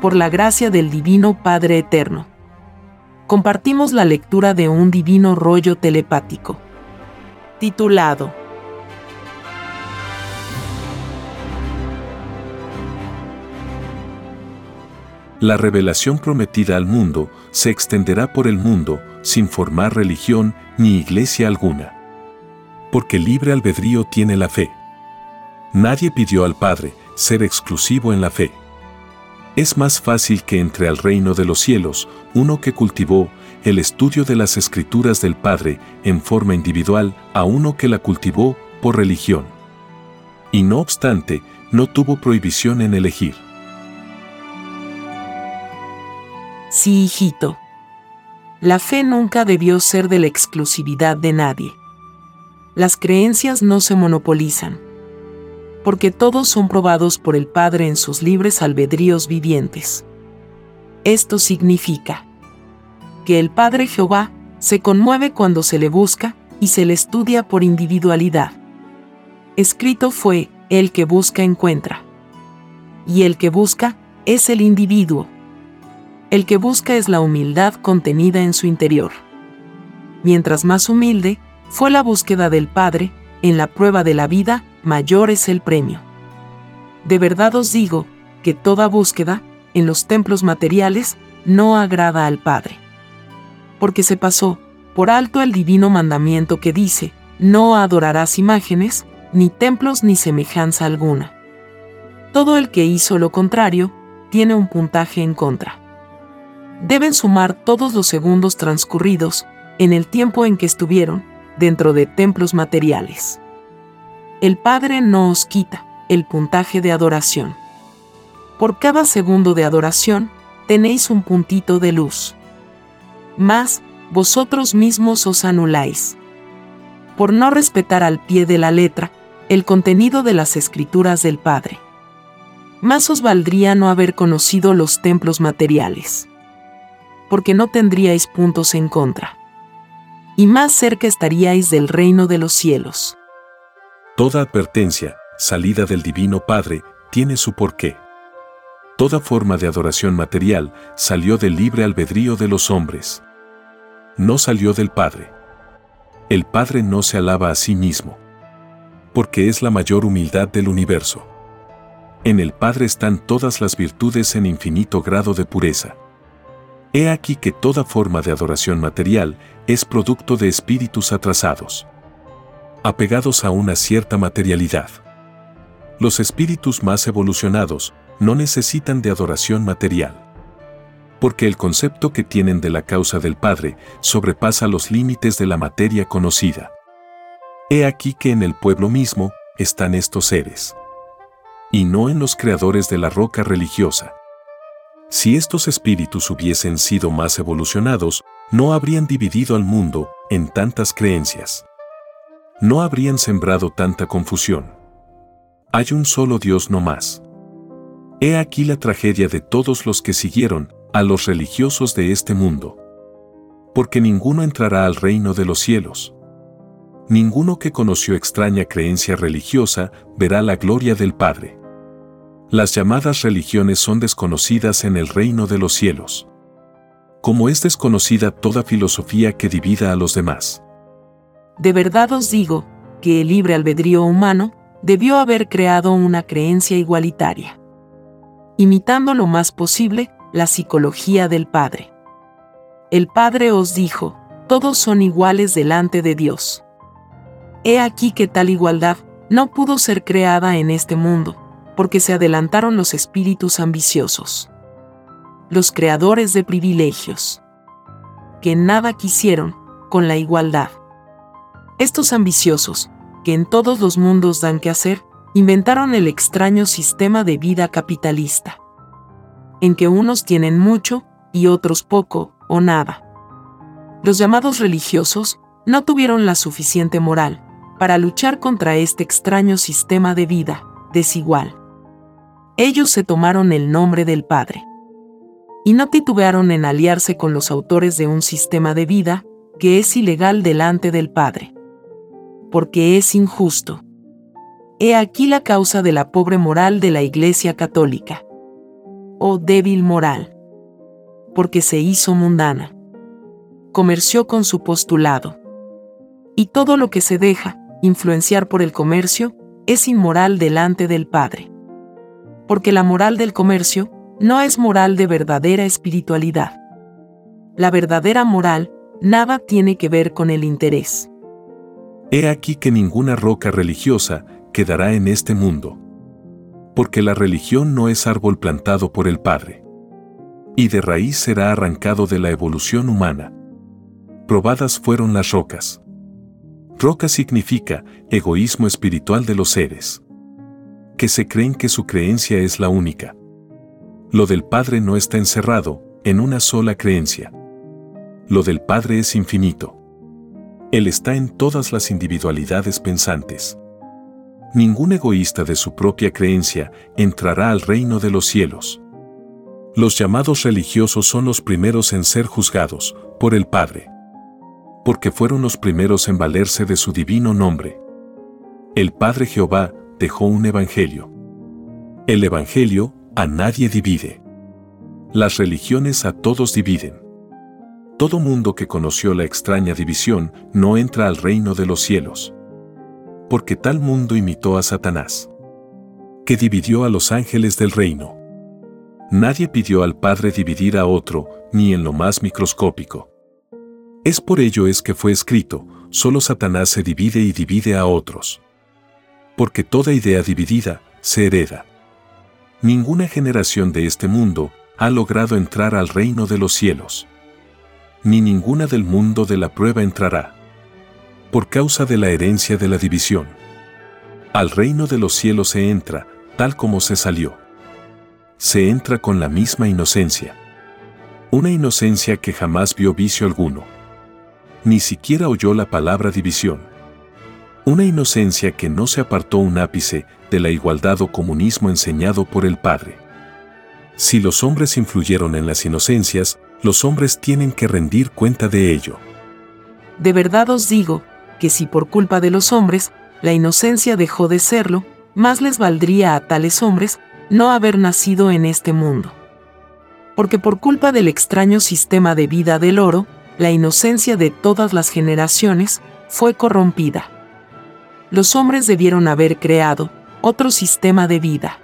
por la gracia del Divino Padre Eterno. Compartimos la lectura de un divino rollo telepático, titulado La revelación prometida al mundo se extenderá por el mundo sin formar religión ni iglesia alguna. Porque libre albedrío tiene la fe. Nadie pidió al Padre ser exclusivo en la fe. Es más fácil que entre al reino de los cielos uno que cultivó el estudio de las escrituras del Padre en forma individual a uno que la cultivó por religión. Y no obstante, no tuvo prohibición en elegir. Sí, hijito. La fe nunca debió ser de la exclusividad de nadie. Las creencias no se monopolizan porque todos son probados por el Padre en sus libres albedríos vivientes. Esto significa que el Padre Jehová se conmueve cuando se le busca y se le estudia por individualidad. Escrito fue, el que busca encuentra. Y el que busca es el individuo. El que busca es la humildad contenida en su interior. Mientras más humilde fue la búsqueda del Padre, en la prueba de la vida, mayor es el premio. De verdad os digo, que toda búsqueda, en los templos materiales, no agrada al Padre. Porque se pasó, por alto el divino mandamiento que dice, no adorarás imágenes, ni templos ni semejanza alguna. Todo el que hizo lo contrario, tiene un puntaje en contra. Deben sumar todos los segundos transcurridos, en el tiempo en que estuvieron, dentro de templos materiales el Padre no os quita el puntaje de adoración. Por cada segundo de adoración, tenéis un puntito de luz. Mas, vosotros mismos os anuláis. Por no respetar al pie de la letra el contenido de las escrituras del Padre. Más os valdría no haber conocido los templos materiales. Porque no tendríais puntos en contra. Y más cerca estaríais del reino de los cielos. Toda advertencia, salida del Divino Padre, tiene su porqué. Toda forma de adoración material salió del libre albedrío de los hombres. No salió del Padre. El Padre no se alaba a sí mismo. Porque es la mayor humildad del universo. En el Padre están todas las virtudes en infinito grado de pureza. He aquí que toda forma de adoración material es producto de espíritus atrasados apegados a una cierta materialidad. Los espíritus más evolucionados no necesitan de adoración material. Porque el concepto que tienen de la causa del Padre sobrepasa los límites de la materia conocida. He aquí que en el pueblo mismo están estos seres. Y no en los creadores de la roca religiosa. Si estos espíritus hubiesen sido más evolucionados, no habrían dividido al mundo en tantas creencias no habrían sembrado tanta confusión. Hay un solo Dios no más. He aquí la tragedia de todos los que siguieron a los religiosos de este mundo. Porque ninguno entrará al reino de los cielos. Ninguno que conoció extraña creencia religiosa verá la gloria del Padre. Las llamadas religiones son desconocidas en el reino de los cielos. Como es desconocida toda filosofía que divida a los demás. De verdad os digo, que el libre albedrío humano debió haber creado una creencia igualitaria, imitando lo más posible la psicología del Padre. El Padre os dijo, todos son iguales delante de Dios. He aquí que tal igualdad no pudo ser creada en este mundo, porque se adelantaron los espíritus ambiciosos, los creadores de privilegios, que nada quisieron con la igualdad. Estos ambiciosos, que en todos los mundos dan que hacer, inventaron el extraño sistema de vida capitalista, en que unos tienen mucho y otros poco o nada. Los llamados religiosos no tuvieron la suficiente moral para luchar contra este extraño sistema de vida desigual. Ellos se tomaron el nombre del Padre y no titubearon en aliarse con los autores de un sistema de vida que es ilegal delante del Padre porque es injusto. He aquí la causa de la pobre moral de la Iglesia Católica. oh débil moral. Porque se hizo mundana. Comerció con su postulado. Y todo lo que se deja, influenciar por el comercio, es inmoral delante del Padre. Porque la moral del comercio no es moral de verdadera espiritualidad. La verdadera moral nada tiene que ver con el interés. He aquí que ninguna roca religiosa quedará en este mundo. Porque la religión no es árbol plantado por el Padre. Y de raíz será arrancado de la evolución humana. Probadas fueron las rocas. Roca significa egoísmo espiritual de los seres. Que se creen que su creencia es la única. Lo del Padre no está encerrado en una sola creencia. Lo del Padre es infinito. Él está en todas las individualidades pensantes. Ningún egoísta de su propia creencia entrará al reino de los cielos. Los llamados religiosos son los primeros en ser juzgados por el Padre porque fueron los primeros en valerse de su divino nombre. El Padre Jehová dejó un evangelio. El evangelio a nadie divide. Las religiones a todos dividen. Todo mundo que conoció la extraña división no entra al reino de los cielos. Porque tal mundo imitó a Satanás, que dividió a los ángeles del reino. Nadie pidió al Padre dividir a otro, ni en lo más microscópico. Es por ello es que fue escrito, solo Satanás se divide y divide a otros. Porque toda idea dividida se hereda. Ninguna generación de este mundo ha logrado entrar al reino de los cielos. Ni ninguna del mundo de la prueba entrará. Por causa de la herencia de la división. Al reino de los cielos se entra, tal como se salió. Se entra con la misma inocencia. Una inocencia que jamás vio vicio alguno ni siquiera oyó la palabra división. Una inocencia que no se apartó un ápice de la igualdad o comunismo enseñado por el Padre. Si los hombres influyeron en las inocencias, los hombres tienen que rendir cuenta de ello. De verdad os digo, que si por culpa de los hombres, la inocencia dejó de serlo, más les valdría a tales hombres no haber nacido en este mundo. Porque por culpa del extraño sistema de vida del oro, la inocencia de todas las generaciones fue corrompida. Los hombres debieron haber creado otro sistema de vida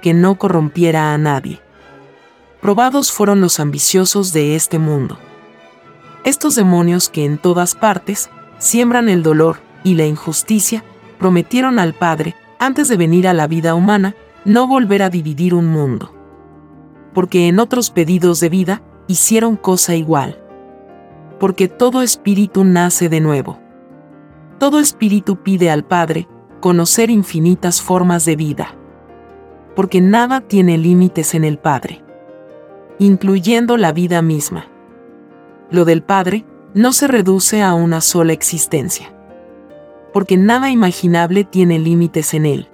que no corrompiera a nadie. Probados fueron los ambiciosos de este mundo. Estos demonios que en todas partes siembran el dolor y la injusticia, prometieron al Padre, antes de venir a la vida humana, no volver a dividir un mundo. Porque en otros pedidos de vida hicieron cosa igual porque todo espíritu nace de nuevo. Todo espíritu pide al Padre conocer infinitas formas de vida. Porque nada tiene límites en el Padre, incluyendo la vida misma. Lo del Padre no se reduce a una sola existencia. Porque nada imaginable tiene límites en él.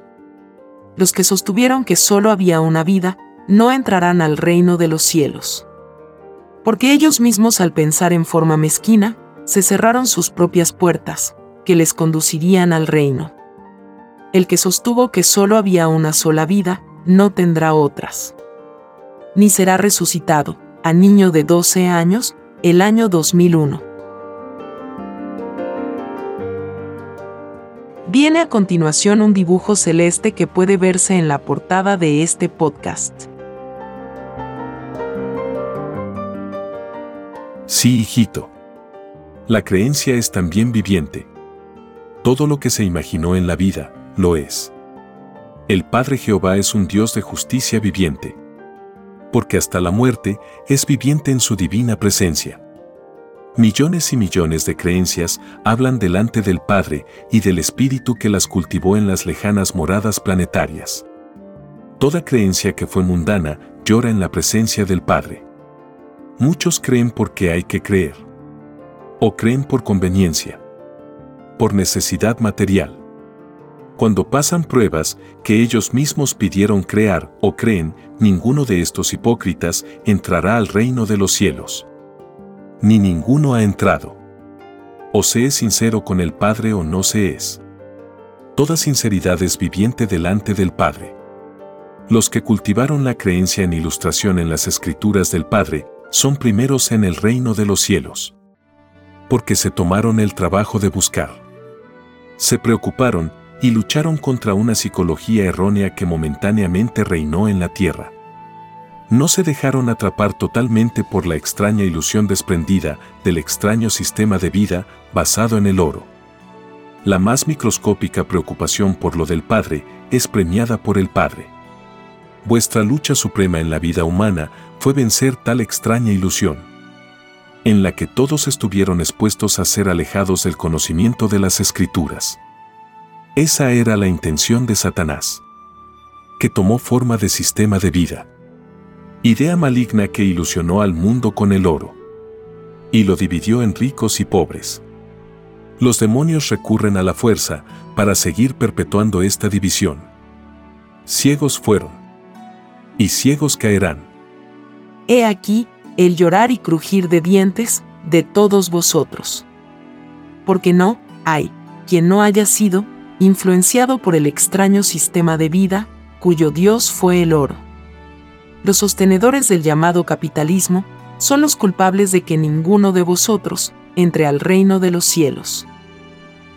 Los que sostuvieron que solo había una vida, no entrarán al reino de los cielos porque ellos mismos al pensar en forma mezquina, se cerraron sus propias puertas, que les conducirían al reino. El que sostuvo que solo había una sola vida, no tendrá otras. Ni será resucitado, a niño de 12 años, el año 2001. Viene a continuación un dibujo celeste que puede verse en la portada de este podcast. Sí, hijito. La creencia es también viviente. Todo lo que se imaginó en la vida, lo es. El Padre Jehová es un Dios de justicia viviente. Porque hasta la muerte es viviente en su divina presencia. Millones y millones de creencias hablan delante del Padre y del Espíritu que las cultivó en las lejanas moradas planetarias. Toda creencia que fue mundana llora en la presencia del Padre. Muchos creen porque hay que creer. O creen por conveniencia. Por necesidad material. Cuando pasan pruebas que ellos mismos pidieron crear o creen, ninguno de estos hipócritas entrará al reino de los cielos. Ni ninguno ha entrado. O se es sincero con el Padre o no se es. Toda sinceridad es viviente delante del Padre. Los que cultivaron la creencia en ilustración en las escrituras del Padre son primeros en el reino de los cielos. Porque se tomaron el trabajo de buscar. Se preocuparon y lucharon contra una psicología errónea que momentáneamente reinó en la tierra. No se dejaron atrapar totalmente por la extraña ilusión desprendida del extraño sistema de vida basado en el oro. La más microscópica preocupación por lo del Padre es premiada por el Padre. Vuestra lucha suprema en la vida humana fue vencer tal extraña ilusión, en la que todos estuvieron expuestos a ser alejados del conocimiento de las escrituras. Esa era la intención de Satanás, que tomó forma de sistema de vida. Idea maligna que ilusionó al mundo con el oro. Y lo dividió en ricos y pobres. Los demonios recurren a la fuerza para seguir perpetuando esta división. Ciegos fueron. Y ciegos caerán. He aquí el llorar y crujir de dientes de todos vosotros. Porque no hay quien no haya sido influenciado por el extraño sistema de vida, cuyo Dios fue el oro. Los sostenedores del llamado capitalismo son los culpables de que ninguno de vosotros entre al reino de los cielos.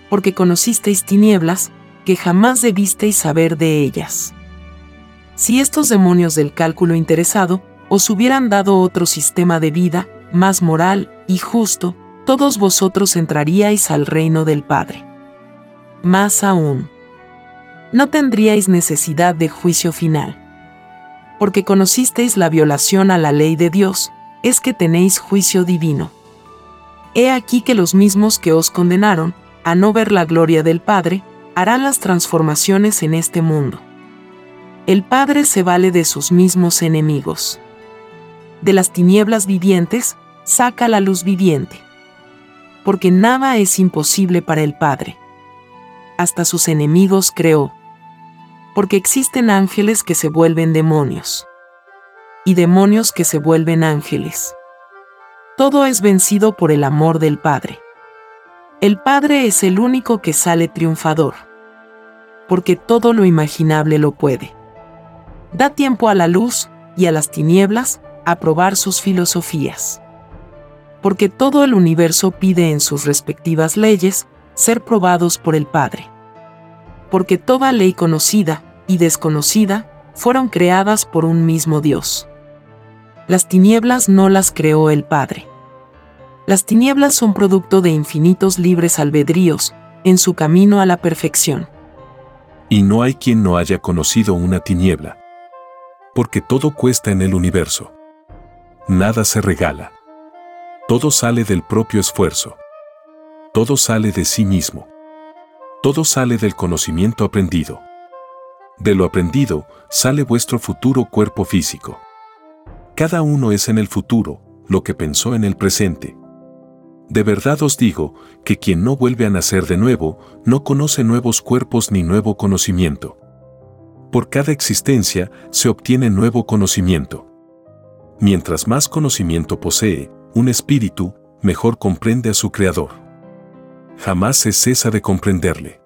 Porque conocisteis tinieblas, que jamás debisteis saber de ellas. Si estos demonios del cálculo interesado os hubieran dado otro sistema de vida, más moral y justo, todos vosotros entraríais al reino del Padre. Más aún, no tendríais necesidad de juicio final. Porque conocisteis la violación a la ley de Dios, es que tenéis juicio divino. He aquí que los mismos que os condenaron, a no ver la gloria del Padre, harán las transformaciones en este mundo. El Padre se vale de sus mismos enemigos. De las tinieblas vivientes, saca la luz viviente. Porque nada es imposible para el Padre hasta sus enemigos creó. Porque existen ángeles que se vuelven demonios. Y demonios que se vuelven ángeles. Todo es vencido por el amor del Padre. El Padre es el único que sale triunfador. Porque todo lo imaginable lo puede. Da tiempo a la luz y a las tinieblas a probar sus filosofías. Porque todo el universo pide en sus respectivas leyes ser probados por el Padre. Porque toda ley conocida y desconocida fueron creadas por un mismo Dios. Las tinieblas no las creó el Padre. Las tinieblas son producto de infinitos libres albedríos en su camino a la perfección. Y no hay quien no haya conocido una tiniebla. Porque todo cuesta en el universo. Nada se regala. Todo sale del propio esfuerzo. Todo sale de sí mismo. Todo sale del conocimiento aprendido. De lo aprendido sale vuestro futuro cuerpo físico. Cada uno es en el futuro lo que pensó en el presente. De verdad os digo que quien no vuelve a nacer de nuevo no conoce nuevos cuerpos ni nuevo conocimiento. Por cada existencia se obtiene nuevo conocimiento. Mientras más conocimiento posee un espíritu, mejor comprende a su creador jamás se cesa de comprenderle.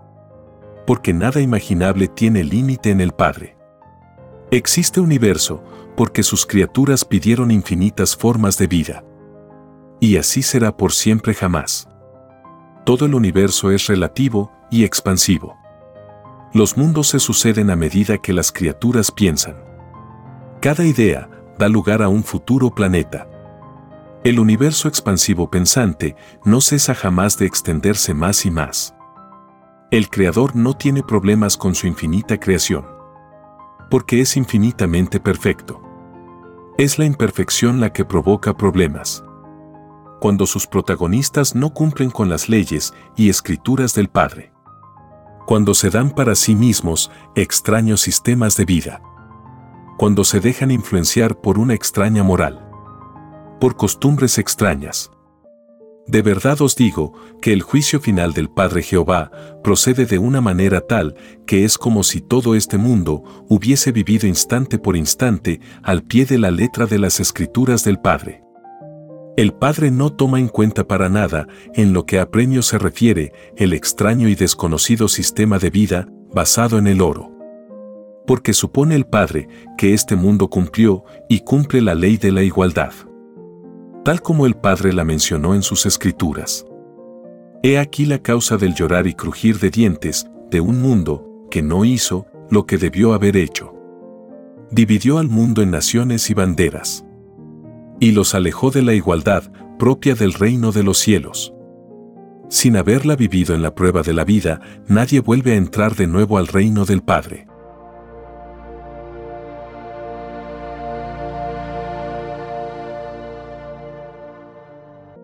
Porque nada imaginable tiene límite en el Padre. Existe universo porque sus criaturas pidieron infinitas formas de vida. Y así será por siempre jamás. Todo el universo es relativo y expansivo. Los mundos se suceden a medida que las criaturas piensan. Cada idea da lugar a un futuro planeta. El universo expansivo pensante no cesa jamás de extenderse más y más. El Creador no tiene problemas con su infinita creación. Porque es infinitamente perfecto. Es la imperfección la que provoca problemas. Cuando sus protagonistas no cumplen con las leyes y escrituras del Padre. Cuando se dan para sí mismos extraños sistemas de vida. Cuando se dejan influenciar por una extraña moral por costumbres extrañas. De verdad os digo que el juicio final del Padre Jehová procede de una manera tal que es como si todo este mundo hubiese vivido instante por instante al pie de la letra de las escrituras del Padre. El Padre no toma en cuenta para nada, en lo que a premio se refiere, el extraño y desconocido sistema de vida basado en el oro. porque supone el Padre que este mundo cumplió y cumple la ley de la igualdad. Tal como el Padre la mencionó en sus escrituras. He aquí la causa del llorar y crujir de dientes de un mundo que no hizo lo que debió haber hecho. Dividió al mundo en naciones y banderas. Y los alejó de la igualdad propia del reino de los cielos. Sin haberla vivido en la prueba de la vida, nadie vuelve a entrar de nuevo al reino del Padre.